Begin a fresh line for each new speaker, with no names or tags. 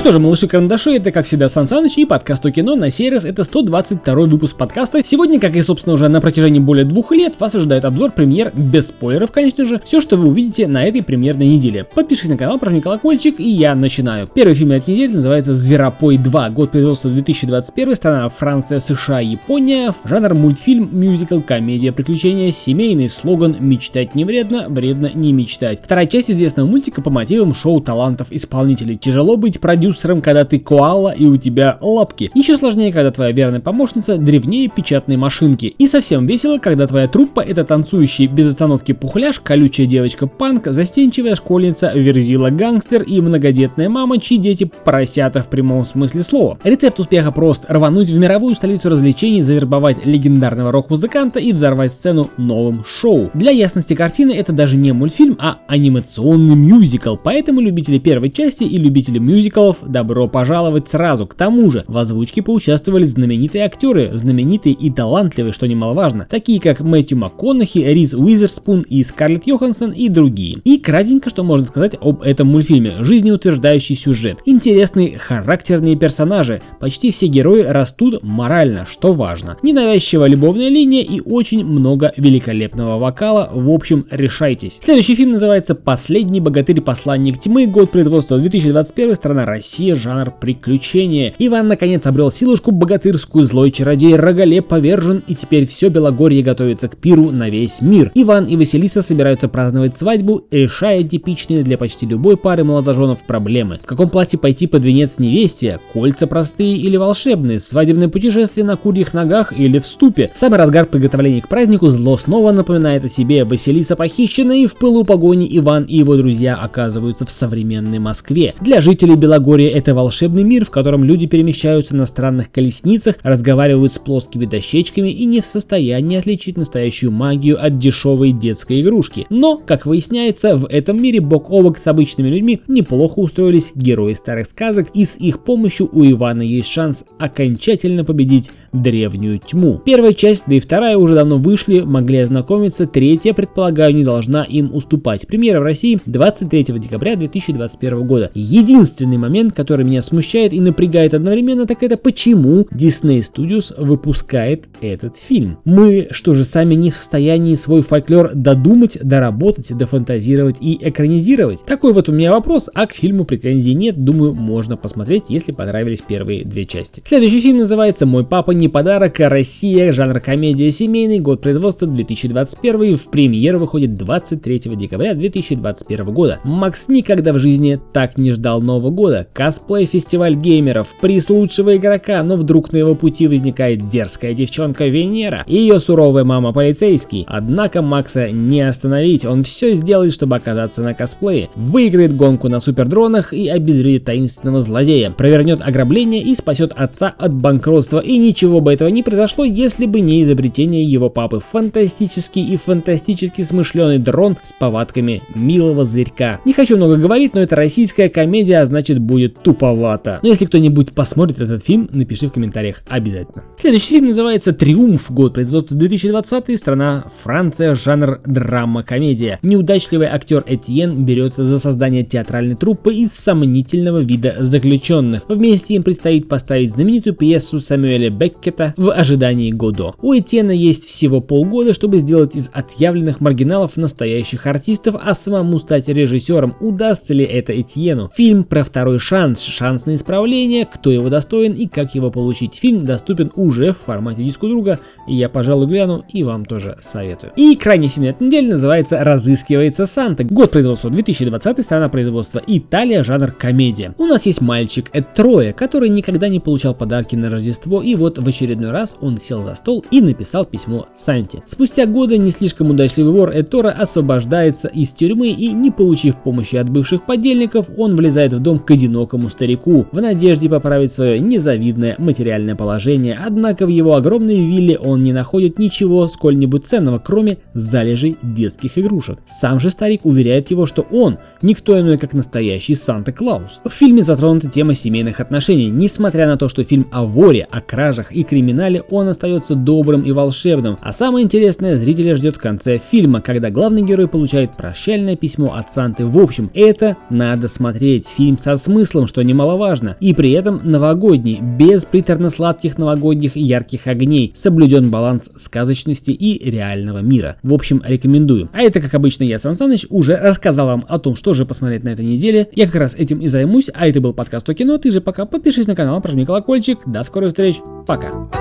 что же, малыши-карандаши, это как всегда Сан Саныч и подкаст о кино. На сей раз это 122 выпуск подкаста. Сегодня, как и собственно уже на протяжении более двух лет, вас ожидает обзор премьер, без спойлеров, конечно же, все, что вы увидите на этой премьерной неделе. Подпишитесь на канал, прожми колокольчик, и я начинаю. Первый фильм этой недели называется «Зверопой 2», год производства 2021, страна Франция, США, Япония, жанр мультфильм, мюзикл, комедия, приключения, семейный слоган «Мечтать не вредно, вредно не мечтать». Вторая часть известного мультика по мотивам шоу талантов исполнителей. Тяжело быть продюсером продюсером, когда ты коала и у тебя лапки. Еще сложнее, когда твоя верная помощница древнее печатной машинки. И совсем весело, когда твоя труппа это танцующий без остановки пухляш, колючая девочка панк, застенчивая школьница, верзила гангстер и многодетная мама, чьи дети поросята в прямом смысле слова. Рецепт успеха прост. Рвануть в мировую столицу развлечений, завербовать легендарного рок-музыканта и взорвать сцену новым шоу. Для ясности картины это даже не мультфильм, а анимационный мюзикл, поэтому любители первой части и любители мюзиклов добро пожаловать сразу. К тому же в озвучке поучаствовали знаменитые актеры, знаменитые и талантливые, что немаловажно, такие как Мэтью МакКонахи, Риз Уизерспун и Скарлетт Йоханссон и другие. И кратенько, что можно сказать об этом мультфильме. Жизнеутверждающий сюжет, интересные характерные персонажи, почти все герои растут морально, что важно. Ненавязчивая любовная линия и очень много великолепного вокала, в общем, решайтесь. Следующий фильм называется «Последний богатырь-посланник тьмы», год производства 2021, страна Россия Россия жанр приключения. Иван наконец обрел силушку богатырскую, злой чародей Рогале повержен, и теперь все Белогорье готовится к пиру на весь мир. Иван и Василиса собираются праздновать свадьбу, решая типичные для почти любой пары молодоженов проблемы. В каком платье пойти под венец невесте? Кольца простые или волшебные? Свадебное путешествие на курьих ногах или в ступе? В самый разгар приготовления к празднику зло снова напоминает о себе. Василиса похищена и в пылу погони Иван и его друзья оказываются в современной Москве. Для жителей Белогорья История — это волшебный мир, в котором люди перемещаются на странных колесницах, разговаривают с плоскими дощечками и не в состоянии отличить настоящую магию от дешевой детской игрушки. Но, как выясняется, в этом мире бок о бок с обычными людьми неплохо устроились герои старых сказок, и с их помощью у Ивана есть шанс окончательно победить древнюю тьму. Первая часть, да и вторая уже давно вышли, могли ознакомиться, третья, предполагаю, не должна им уступать. Премьера в России 23 декабря 2021 года. Единственный момент, который меня смущает и напрягает одновременно, так это почему Disney Studios выпускает этот фильм. Мы что же сами не в состоянии свой фольклор додумать, доработать, дофантазировать и экранизировать? Такой вот у меня вопрос, а к фильму претензий нет, думаю, можно посмотреть, если понравились первые две части. Следующий фильм называется «Мой папа не подарок, Россия», жанр комедия семейный, год производства 2021, в премьеру выходит 23 декабря 2021 года. Макс никогда в жизни так не ждал Нового года, Косплей-фестиваль геймеров, приз лучшего игрока, но вдруг на его пути возникает дерзкая девчонка Венера и ее суровая мама полицейский. Однако Макса не остановить, он все сделает, чтобы оказаться на косплее. Выиграет гонку на супердронах и обезвредит таинственного злодея, провернет ограбление и спасет отца от банкротства. И ничего бы этого не произошло, если бы не изобретение его папы. Фантастический и фантастически смышленый дрон с повадками милого зверька. Не хочу много говорить, но это российская комедия, а значит будет будет туповато. Но если кто-нибудь посмотрит этот фильм, напиши в комментариях обязательно. Следующий фильм называется «Триумф», год производства 2020, страна Франция, жанр драма-комедия. Неудачливый актер Этьен берется за создание театральной труппы из сомнительного вида заключенных. Вместе им предстоит поставить знаменитую пьесу Самуэля Беккета в ожидании Годо. У Этьена есть всего полгода, чтобы сделать из отъявленных маргиналов настоящих артистов, а самому стать режиссером. Удастся ли это Этьену? Фильм про второй шанс шанс, на исправление, кто его достоин и как его получить. Фильм доступен уже в формате диску друга, и я, пожалуй, гляну и вам тоже советую. И крайний фильм этой недели называется «Разыскивается Санта». Год производства 2020, страна производства Италия, жанр комедия. У нас есть мальчик Эд Трое, который никогда не получал подарки на Рождество, и вот в очередной раз он сел за стол и написал письмо Санте. Спустя годы не слишком удачливый вор Эд Торо освобождается из тюрьмы и, не получив помощи от бывших подельников, он влезает в дом к одинокому одинокому старику в надежде поправить свое незавидное материальное положение, однако в его огромной вилле он не находит ничего сколь-нибудь ценного, кроме залежей детских игрушек. Сам же старик уверяет его, что он никто иной, как настоящий Санта-Клаус. В фильме затронута тема семейных отношений. Несмотря на то, что фильм о воре, о кражах и криминале, он остается добрым и волшебным. А самое интересное зрителя ждет в конце фильма, когда главный герой получает прощальное письмо от Санты. В общем, это надо смотреть. Фильм со смыслом смыслом, что немаловажно, и при этом новогодний, без приторно-сладких новогодних ярких огней, соблюден баланс сказочности и реального мира. В общем, рекомендую. А это, как обычно, я, Сан Саныч, уже рассказал вам о том, что же посмотреть на этой неделе. Я как раз этим и займусь, а это был подкаст о кино. Ты же пока подпишись на канал, прожми колокольчик. До скорых встреч. Пока.